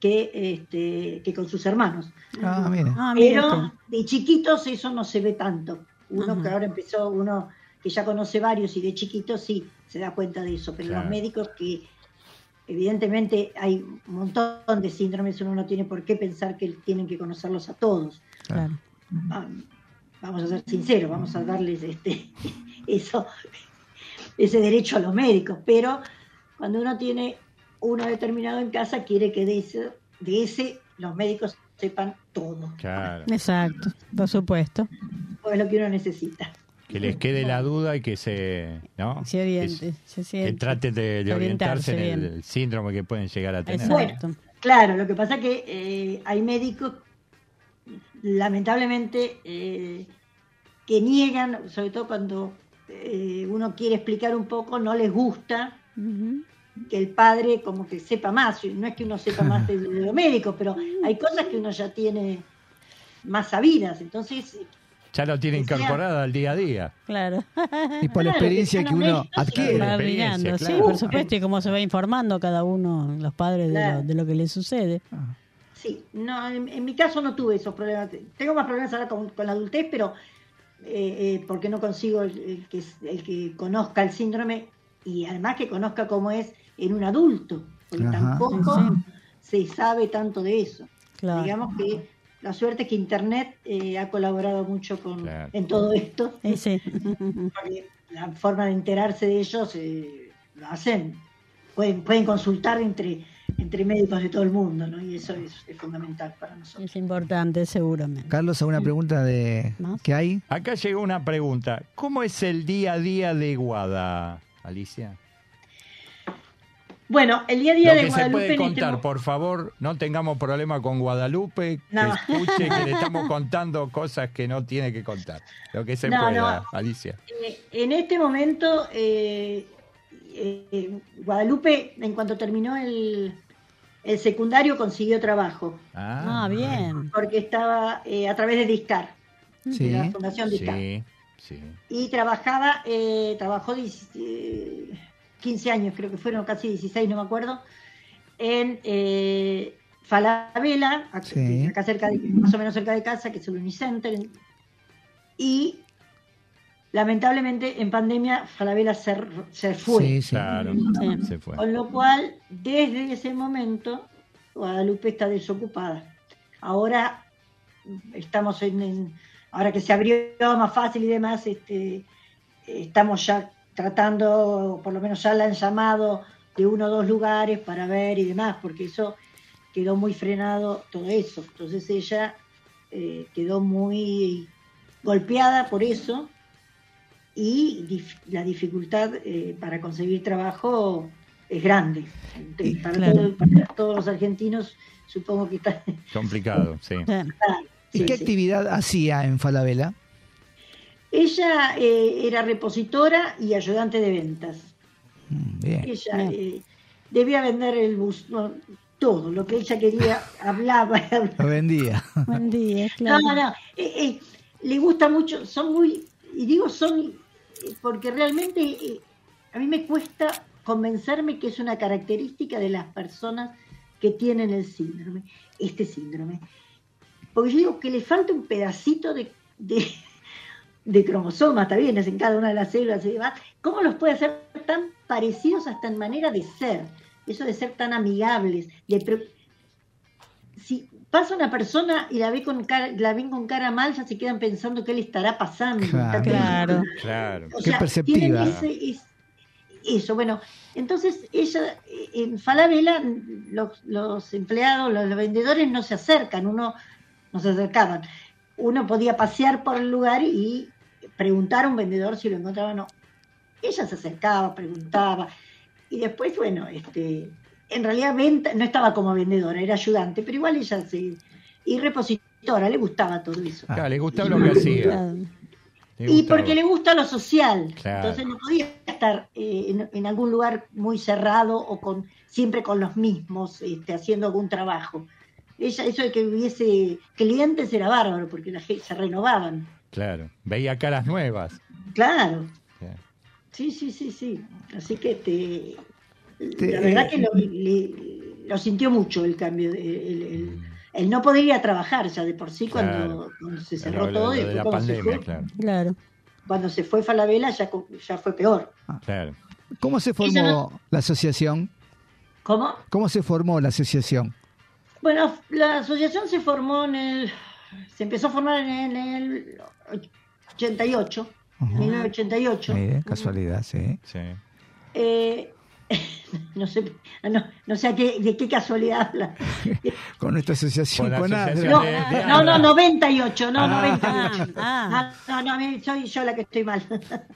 que, este, que con sus hermanos. Ah. Ah, mira Pero de chiquitos eso no se ve tanto. Uno Ajá. que ahora empezó, uno que ya conoce varios y de chiquitos sí se da cuenta de eso, pero Claro. los médicos que evidentemente hay un montón de síndromes, uno no tiene por qué pensar que tienen que conocerlos a todos. Claro. Va- Vamos a ser sinceros, vamos a darles este (laughs) eso ese derecho a los médicos, pero cuando uno tiene uno determinado en casa quiere que de ese, de ese los médicos sepan todo, Claro. Exacto, por supuesto. pues es lo que uno necesita. Que les quede la duda y que se. ¿no? Se oriente. Que, se que traten de, de orientarse en el, bien. síndrome que pueden llegar a tener. Exacto. Claro, lo que pasa es que eh, hay médicos, lamentablemente, eh, que niegan, sobre todo cuando eh, uno quiere explicar un poco, no les gusta que el padre como que sepa más. No es que uno sepa más de, de lo médico, pero hay cosas que uno ya tiene más sabidas. Entonces, Ya lo tiene incorporado al día a día. Claro. Y por la Claro, experiencia que uno adquiere. Va sí, por supuesto, y cómo se va informando cada uno, los padres, de, lo, de lo que les sucede. Sí, no, en, en mi caso no tuve esos problemas. Tengo más problemas ahora con, con la adultez, pero eh, eh, porque no consigo el, el que, el que conozca el síndrome y además que conozca cómo es en un adulto, porque Ajá. tampoco Sí. se sabe tanto de eso. Claro. Digamos que la suerte es que Internet eh, ha colaborado mucho con, Claro. en todo esto. Sí. (laughs) porque la forma de enterarse de ellos eh, lo hacen, pueden, pueden consultar entre, entre médicos de todo el mundo, ¿no? Y eso es, es fundamental para nosotros. es importante, seguramente. Carlos, ¿alguna pregunta de ¿Más? que hay? Acá llegó una pregunta. ¿Cómo es el día a día de Guada, Alicia? Bueno, el día a día Lo de que se Guadalupe puede en este contar, por favor, no tengamos problema con Guadalupe, No. que escuche que le (laughs) estamos contando cosas que no tiene que contar. Lo que se No, pueda, no. Alicia. Eh, en este momento, eh, eh, Guadalupe, en cuanto terminó el, el secundario, consiguió trabajo, Ah, Ah, bien. porque estaba eh, a través de Discar, Sí. de la Fundación Discar. Sí, sí. y trabajaba, eh, trabajó 10, eh, 15 años, creo que fueron casi 16, no me acuerdo, en eh, Falabella, acá, Sí. acá cerca de, más o menos cerca de casa, que es el Unicenter, en- y lamentablemente en pandemia Falabella se, se fue. Sí, sí. Claro, Sí. se fue. Con lo cual, desde ese momento, Guadalupe está desocupada. Ahora estamos en, en- ahora que se abrió más fácil y demás, este, estamos ya tratando, por lo menos ya la han llamado de uno o dos lugares para ver y demás, porque eso quedó muy frenado todo eso. Entonces ella eh, quedó muy golpeada por eso y dif- la dificultad eh, para conseguir trabajo es grande. Y- para, claro. todo- para todos los argentinos supongo que está... (laughs) Complicado, sí. (laughs) ¿Y Sí, qué sí. actividad hacía en Falabella? Ella eh, era repositora y ayudante de ventas. Mm, Bien. Ella Bien. eh, debía vender el bus, no, todo lo que ella quería, (laughs) hablaba, hablaba. Lo vendía. Buen día, claro. No, no, eh, eh, le gusta mucho, son muy, y digo son, porque realmente eh, a mí me cuesta convencerme que es una característica de las personas que tienen el síndrome, este síndrome. Porque yo digo que le falta un pedacito de, de, de cromosoma, está bien, es en cada una de las células y demás. ¿Cómo los puede hacer tan parecidos hasta en manera de ser? Eso de ser tan amigables, de si pasa una persona y la ve con cara, la ven con cara mal, ya se quedan pensando qué le estará pasando. Claro. Claro. Claro. o Qué sea, perceptiva. tienen ese- es- eso, bueno, entonces ella, en Falabella, los, los empleados, los, los vendedores no se acercan, uno no se acercaban. Uno podía pasear por el lugar y preguntar a un vendedor si lo encontraba o no. Ella se acercaba, preguntaba, y después, bueno, este, en realidad venta, no estaba como vendedora, era ayudante, pero igual ella se, y repositora, le gustaba todo eso. Claro, le gustaba lo que hacía. Y porque le gusta lo social. Claro. Entonces no podía estar eh, en, en algún lugar muy cerrado o con siempre con los mismos este, haciendo algún trabajo. Ella, eso de que hubiese clientes era bárbaro porque la gente se renovaban. Claro. Veía caras nuevas. Claro. Sí. Sí, sí, sí, sí. Así que este, Te- la verdad eh, que lo, le- lo sintió mucho el cambio. de- el, el- el no poder ir a trabajar ya de por sí cuando, Claro. cuando se cerró Lo- lo- todo y lo de después la cuando se pandemia, fue, claro. Claro. cuando se fue Falabella ya, ya fue peor. Claro. ¿Cómo se formó no- la asociación? ¿Cómo? ¿Cómo se formó la asociación? Bueno, la asociación se formó en el. Se empezó a formar en el 88, Ajá. 1988. Mire, casualidad, sí. Sí. Eh, (laughs) no sé, no, no sé a qué, de qué casualidad habla. (laughs) Con nuestra asociación Con con asociación No, de- de no, no, Adra. 98, no, Ah. 98. Ah, Ah, no, no, a mí soy yo la que estoy mal. (laughs)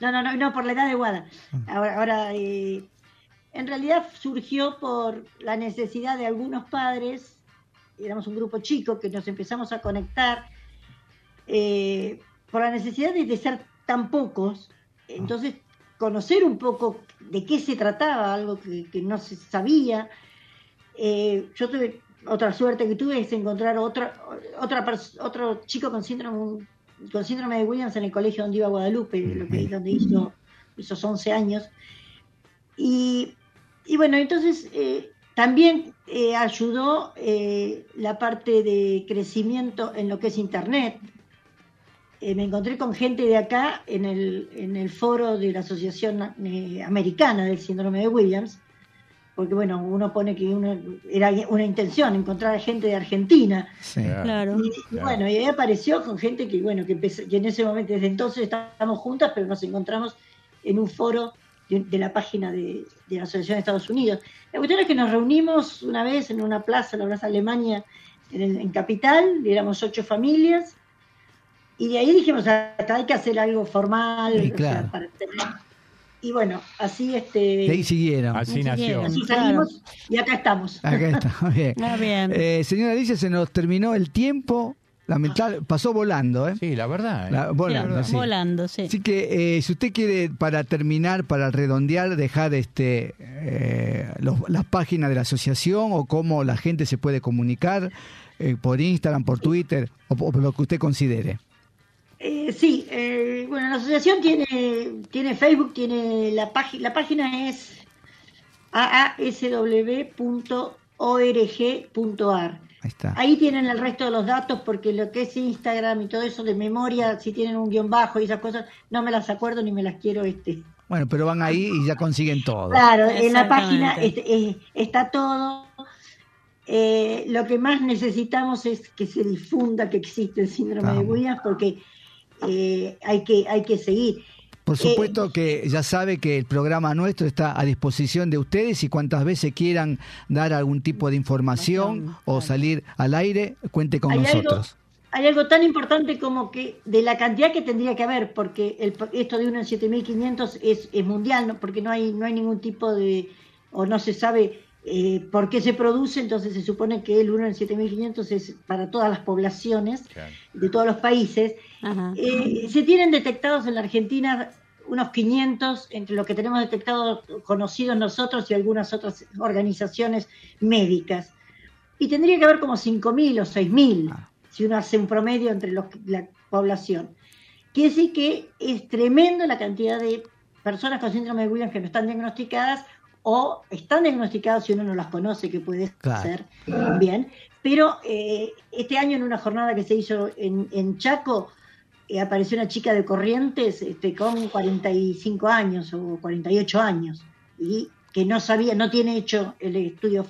No, no, no, no, por la edad de Guada. Ahora, ahora eh, en realidad surgió por la necesidad de algunos padres, éramos un grupo chico que nos empezamos a conectar, eh, por la necesidad de, de ser tan pocos, entonces conocer un poco de qué se trataba, algo que, que no se sabía. Eh, yo tuve otra suerte que tuve es encontrar otra, otra otro chico con síndrome con síndrome de Williams en el colegio donde iba Guadalupe, lo que, donde hizo esos 11 años. Y, y bueno, entonces eh, también eh, ayudó la parte de crecimiento en lo que es Internet. Eh, me encontré con gente de acá en el, en el foro de la Asociación eh, Americana del Síndrome de Williams, porque bueno, uno pone que uno, era una intención encontrar a gente de Argentina. Sí. claro. Y, y Claro. bueno, y ahí apareció con gente que, bueno, que, empezó- que en ese momento, desde entonces estábamos juntas, pero nos encontramos en un foro de, de la página de, de la Asociación de Estados Unidos. La cuestión es que nos reunimos una vez en una plaza, la Plaza Alemania, en, el- en Capital, y éramos ocho familias, y de ahí dijimos, acá hay que hacer algo formal, Sí, o sea, claro. para tener- y bueno, así este De ahí siguieron. Así nació. así claro. salimos y acá estamos. Acá está, (laughs) bien. Muy bien. Eh, señora Alicia, se nos terminó el tiempo. Lamentable, pasó volando, ¿eh? Sí, la verdad. ¿eh? La- volando, sí. Volando, sí. Así que eh, si usted quiere, para terminar, para redondear, dejar este eh, los- las páginas de la asociación o cómo la gente se puede comunicar eh, por Instagram, por Twitter o por lo que usted considere. Eh, sí, eh, bueno, la asociación tiene, tiene Facebook, tiene la página, la página es aasw.org.ar. Ahí está. Ahí tienen el resto de los datos porque lo que es Instagram y todo eso de memoria, si tienen un guion bajo y esas cosas, no me las acuerdo ni me las quiero este. Bueno, pero van ahí y ya consiguen todo. Claro, en la página este, eh, está todo. Eh, lo que más necesitamos es que se difunda que existe el síndrome de. Williams porque eh, hay que hay que seguir. Por supuesto que ya sabe que el programa nuestro está a disposición de ustedes y cuantas veces quieran dar algún tipo de información o salir al aire, cuente con Hay algo- nosotros. Hay algo tan importante como que de la cantidad que tendría que haber, porque el, esto de uno en 7500 es, es mundial, ¿no? porque no hay, no hay ningún tipo de, o no se sabe eh, por qué se produce, entonces se supone que el 1 en 7500 es para todas las poblaciones de todos los países. Ajá. Eh, se tienen detectados en la Argentina unos 500 entre lo que tenemos detectados conocidos nosotros y algunas otras organizaciones médicas. Y tendría que haber como 5.000 o 6.000 Ah. si uno hace un promedio entre los- la población. Quiere decir que es tremendo la cantidad de personas con síndrome de Williams que no están diagnosticadas o están diagnosticadas si uno no las conoce, que puede Claro. ser bien. Pero eh, este año en una jornada que se hizo en, en Chaco, eh, apareció una chica de Corrientes este, con 45 años o 48 años y que no sabía, no tiene hecho el estudio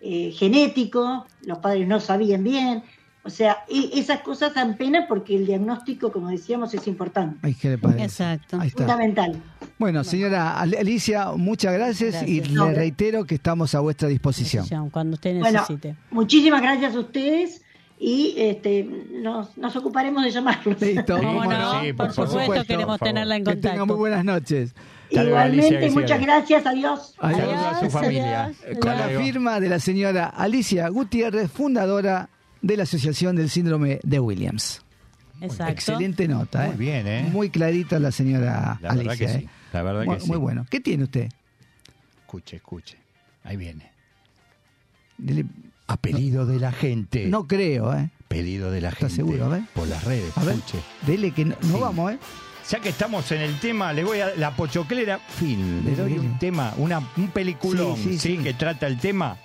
eh, genético, los padres no sabían bien. O sea, e- esas cosas dan pena porque el diagnóstico, como decíamos, es importante, Ay, ¿qué le parece? Exacto. Ahí está. fundamental. Bueno, señora Al- Alicia, muchas gracias, y Gracias. le No, reitero que estamos a vuestra disposición. Cuando usted Bueno, necesite. muchísimas gracias a ustedes y este, nos, nos ocuparemos de llamarlos. Listo, ¿Cómo cómo no? Sí, por, por supuesto, supuesto, queremos por tenerla en Que tenga muy contacto. buenas noches. Igualmente, Alicia, que muchas gracias, adiós. Adiós. Saludos a su Adiós, familia. adiós. Con Hasta la firma de la señora Alicia Gutiérrez, fundadora de la Asociación del Síndrome de Williams. Exacto. Excelente nota, ¿eh? Muy bien, ¿eh? Muy clarita la señora La verdad Alicia. que sí. ¿eh? La verdad muy, que sí. muy bueno. ¿Qué tiene usted? Escuche, escuche. Ahí viene. Dile- A pedido de la gente. No creo, ¿eh? Pedido de la ¿Está gente. seguro? A ver. Por las redes. A ver, Escuche. dele que no, no Sí. vamos, ¿eh? Ya que estamos en el tema, le voy a la pochoclera film. Le doy un tema, una, un peliculón, Sí, sí, ¿sí? sí. que trata el tema.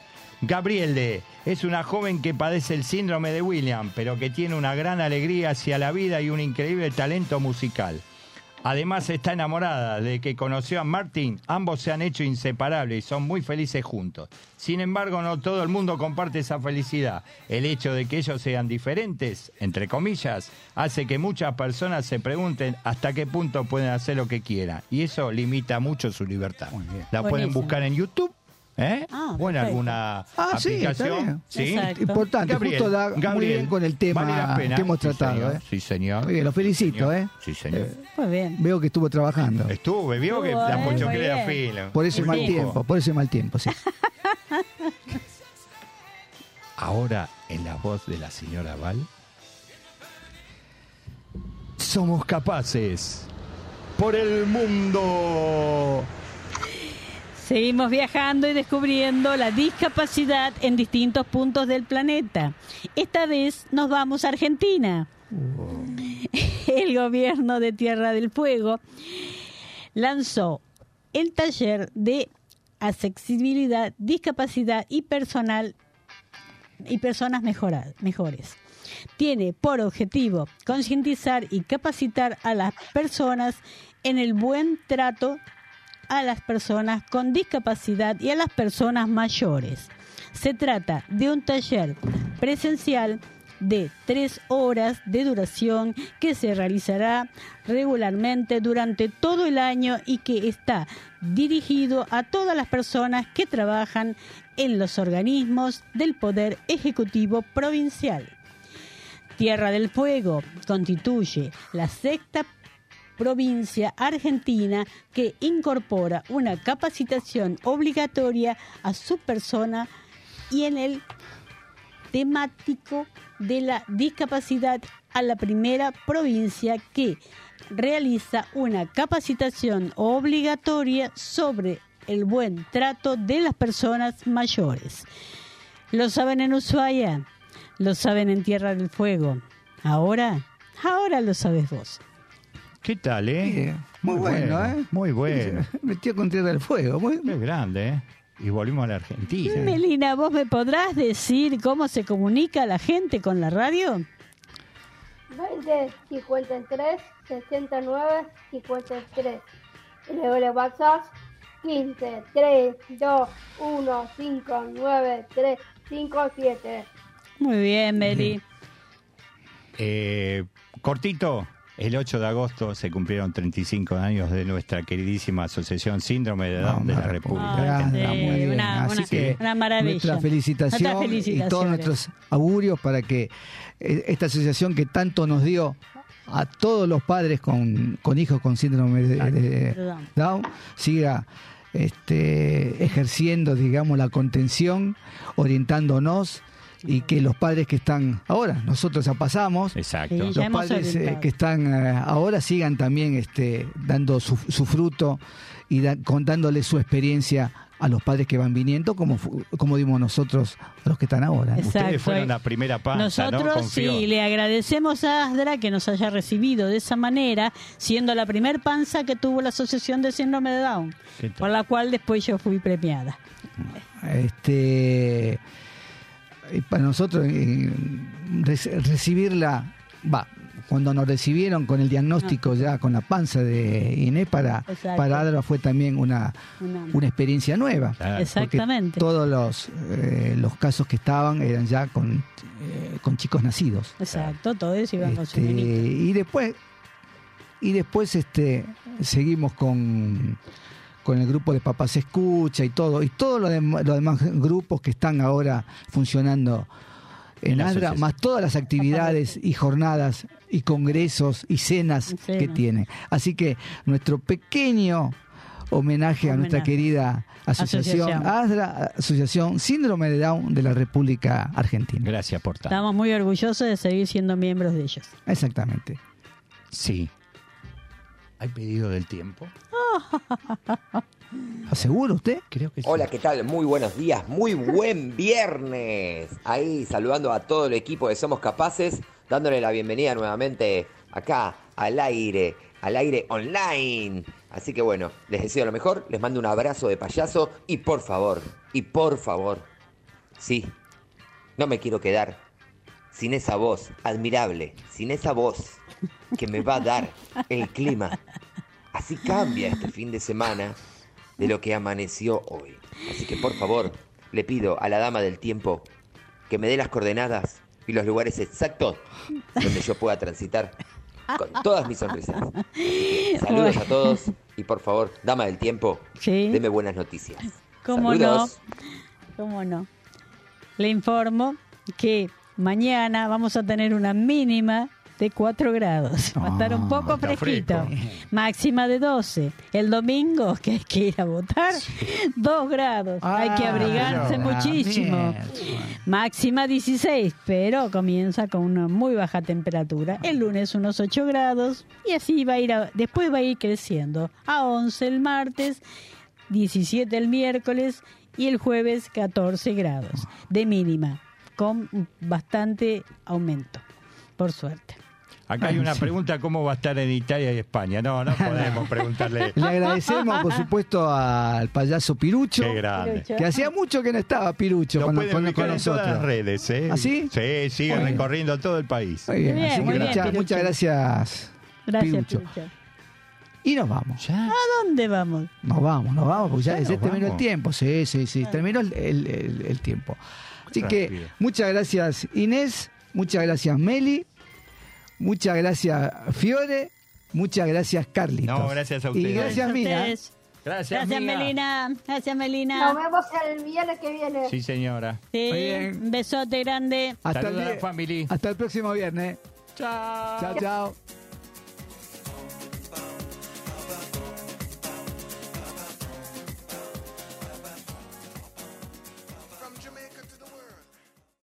Gabrielde es una joven que padece el síndrome de William, pero que tiene una gran alegría hacia la vida y un increíble talento musical. Además está enamorada de que conoció a Martin, ambos se han hecho inseparables y son muy felices juntos. Sin embargo, no todo el mundo comparte esa felicidad. El hecho de que ellos sean diferentes, entre comillas, hace que muchas personas se pregunten hasta qué punto pueden hacer lo que quieran. Y eso limita mucho su libertad. La pueden buscar en YouTube. ¿Eh? Ah, o en perfecto. alguna Ah, sí, está aplicación. bien. ¿sí? Exacto. Importante, Gabriel, justo da muy bien con el tema vale la pena. que hemos Sí, tratado. señor. ¿eh? Sí, señor. Muy bien, lo felicito, Señor. ¿eh? Sí, señor. Pues bien. Veo que estuvo trabajando. Estuve, vio que la eh, muy pochoclera fila. Por ese mal tiempo, por ese mal tiempo, sí. (laughs) Ahora, en la voz de la señora Val, somos capaces por el mundo. Seguimos viajando y descubriendo la discapacidad en distintos puntos del planeta. Esta vez nos vamos a Argentina. El gobierno de Tierra del Fuego lanzó el taller de accesibilidad, discapacidad y personal y personas mejora- mejores. Tiene por objetivo concientizar y capacitar a las personas en el buen trato a las personas con discapacidad y a las personas mayores. Se trata de un taller presencial de tres horas de duración que se realizará regularmente durante todo el año y que está dirigido a todas las personas que trabajan en los organismos del Poder Ejecutivo Provincial. Tierra del Fuego constituye la sexta provincia argentina que incorpora una capacitación obligatoria a su persona y en el temático de la discapacidad a la primera provincia que realiza una capacitación obligatoria sobre el buen trato de las personas mayores. Lo saben en Ushuaia, lo saben en Tierra del Fuego. Ahora, ahora lo sabes vos. ¿Qué tal, eh? Sí, muy bueno, ¿eh? Muy bueno. (laughs) Metió con Tierra del Fuego. Muy, Qué grande, ¿eh? Y volvimos a la Argentina. Melina, ¿vos me podrás decir cómo se comunica la gente con la radio? 20 53 69 53. Y luego el WhatsApp 15 3 2 1 5 9 3 5 7. Muy bien, Meli. Eh, cortito, el 8 de agosto se cumplieron 35 años de nuestra queridísima asociación Síndrome de Down de la República. Ah, sí, una- Así una- que una maravilla. nuestra felicitación y todos nuestros augurios para que eh, esta asociación que tanto nos dio a todos los padres con, con hijos con síndrome de, de Down. Down siga este, ejerciendo, digamos, la contención, orientándonos y que los padres que están ahora, nosotros ya pasamos, Exacto. Sí, los ya padres eh, que están eh, ahora sigan también este, dando su, su fruto y da- contándole su experiencia a los padres que van viniendo, como, fu- como dimos nosotros a los que están ahora. Ustedes fueron la primera panza, ¿no? Nosotros sí, le agradecemos a Asdra que nos haya recibido de esa manera, siendo la primer panza que tuvo la Asociación de Síndrome de Down, por la cual después yo fui premiada. Este, para nosotros eh, rec- recibirla, va, cuando nos recibieron con el diagnóstico ya con la panza de Inés para, Exacto. para Adra fue también una, Una- experiencia nueva. Claro. Exactamente. Todos los, eh, los casos que estaban eran ya con, eh, con chicos nacidos. Exacto, todos iban con su Este, y después y después este seguimos con con el grupo de Papás Escucha y todo y todos los, dem- los demás grupos que están ahora funcionando en ADRA, más todas las actividades y jornadas y congresos y cenas que tiene. Así que nuestro pequeño homenaje a nuestra querida asociación, Asociación. ADRA, Asociación Síndrome de Down de la República Argentina. Gracias por tanto. Estamos muy orgullosos de seguir siendo miembros de ellos. Exactamente. Sí. ¿Hay pedido del tiempo? ¿Asegura usted? Creo que sí. Hola, ¿qué tal? Muy buenos días, muy buen viernes. Ahí saludando a todo el equipo de Somos Capaces, dándole la bienvenida nuevamente acá al aire al aire online. Así que bueno, les deseo lo mejor, les mando un abrazo de payaso y por favor, y por favor, sí, no me quiero quedar sin esa voz admirable, sin esa voz que me va a dar el clima. Así cambia este fin de semana de lo que amaneció hoy. Así que por favor, le pido a la dama del tiempo que me dé las coordenadas y los lugares exactos donde yo pueda transitar con todas mis sonrisas. Saludos a todos y por favor, dama del tiempo, Sí. deme buenas noticias. ¿Cómo Saludos. no? ¿Cómo no? Le informo que mañana vamos a tener una mínima de 4 grados. Va a estar un poco Ah, está fresquito. Máxima de 12. El domingo, que hay que ir a votar, 2 grados. hay que Ah, abrigarse pero, muchísimo. Máxima 16, pero comienza con una muy baja temperatura. El lunes unos 8 grados y así va a ir, a- después va a ir creciendo. A 11 el martes, 17 el miércoles y el jueves 14 grados de mínima, con bastante aumento, por suerte. Acá hay una pregunta, ¿cómo va a estar en Italia y España? No, no (laughs) podemos preguntarle. Le agradecemos, por supuesto, al payaso Pirucho, Qué grande. Que hacía mucho que no estaba Pirucho Lo con, pueden con- con en todas las nosotros. redes, ¿eh? ¿Ah, sí? Sí, sigue Muy bien. recorriendo todo el país. Muy bien, Muy bien, así que muy bien, muchas, Pirucho. muchas gracias. Gracias, Pirucho. Pirucho. Y nos vamos. ¿A dónde vamos? Nos vamos, nos vamos, porque ya, Ya se terminó el tiempo. Sí, sí, sí, terminó el, el- el- el tiempo. Así que muchas gracias Inés, muchas gracias Meli, muchas gracias Fiore, muchas gracias Carlitos. No, gracias a Y ustedes. gracias Mina. Ustedes. Gracias, Gracias, Mina. Melina. Gracias, Nos Melina. vemos el viernes que viene. Sí, señora. Sí, Muy bien. un besote grande. Hasta el, Saludos a la vi- familia. hasta el próximo viernes. Chao. Chao, chao.